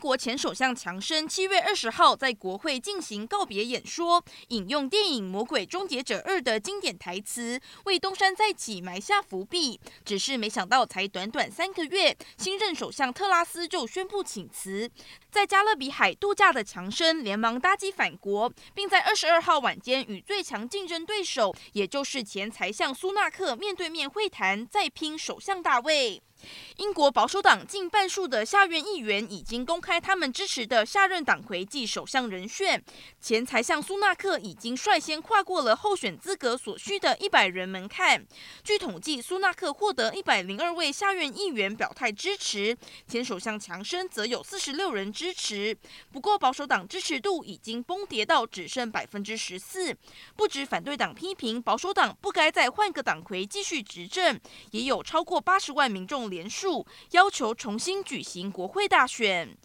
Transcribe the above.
国前首相强生七月二十号在国会进行告别演说，引用电影《魔鬼终结者二》的经典台词，为东山再起埋下伏笔。只是没想到，才短短三个月，新任首相特拉斯就宣布请辞。在加勒比海度假的强生连忙搭机返国，并在二十二号晚间与最强竞争对手，也就是前财相苏纳克面对面会谈，再拼首相大位。英国保守党近半数的下院议员已经公开他们支持的下任党魁及首相人选。前财相苏纳克已经率先跨过了候选资格所需的一百人门槛。据统计，苏纳克获得一百零二位下院议员表态支持，前首相强生则有四十六人支持。不过，保守党支持度已经崩跌到只剩百分之十四。不止反对党批评保守党不该再换个党魁继续执政，也有超过八十万民众。连署要求重新举行国会大选。